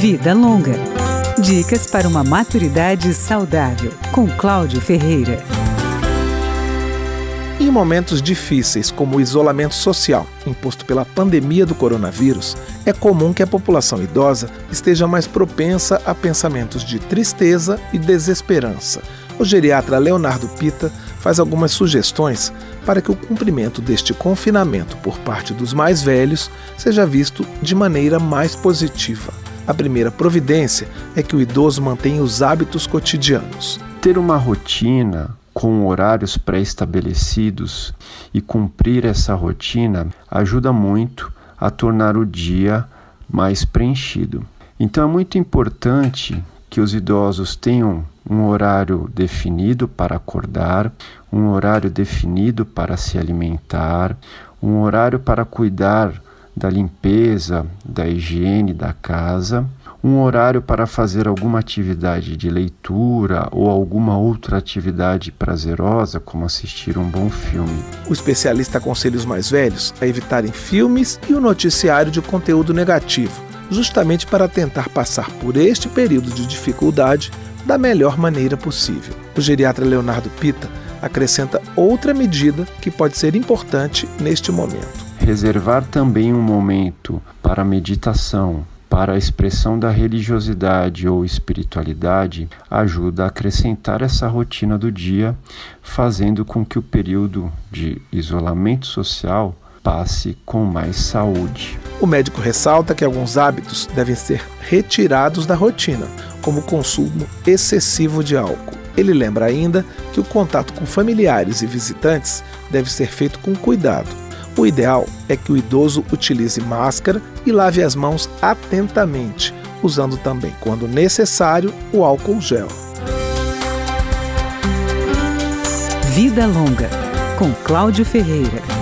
Vida Longa. Dicas para uma maturidade saudável, com Cláudio Ferreira. Em momentos difíceis, como o isolamento social imposto pela pandemia do coronavírus, é comum que a população idosa esteja mais propensa a pensamentos de tristeza e desesperança. O geriatra Leonardo Pita faz algumas sugestões para que o cumprimento deste confinamento por parte dos mais velhos seja visto de maneira mais positiva. A primeira providência é que o idoso mantenha os hábitos cotidianos. Ter uma rotina com horários pré-estabelecidos e cumprir essa rotina ajuda muito a tornar o dia mais preenchido. Então é muito importante que os idosos tenham um horário definido para acordar, um horário definido para se alimentar, um horário para cuidar da limpeza, da higiene da casa, um horário para fazer alguma atividade de leitura ou alguma outra atividade prazerosa, como assistir um bom filme. O especialista aconselha os mais velhos a evitarem filmes e o noticiário de conteúdo negativo, justamente para tentar passar por este período de dificuldade da melhor maneira possível. O geriatra Leonardo Pita acrescenta outra medida que pode ser importante neste momento. Reservar também um momento para meditação, para a expressão da religiosidade ou espiritualidade ajuda a acrescentar essa rotina do dia, fazendo com que o período de isolamento social passe com mais saúde. O médico ressalta que alguns hábitos devem ser retirados da rotina, como o consumo excessivo de álcool. Ele lembra ainda que o contato com familiares e visitantes deve ser feito com cuidado. O ideal é que o idoso utilize máscara e lave as mãos atentamente, usando também, quando necessário, o álcool gel. Vida Longa, com Cláudio Ferreira.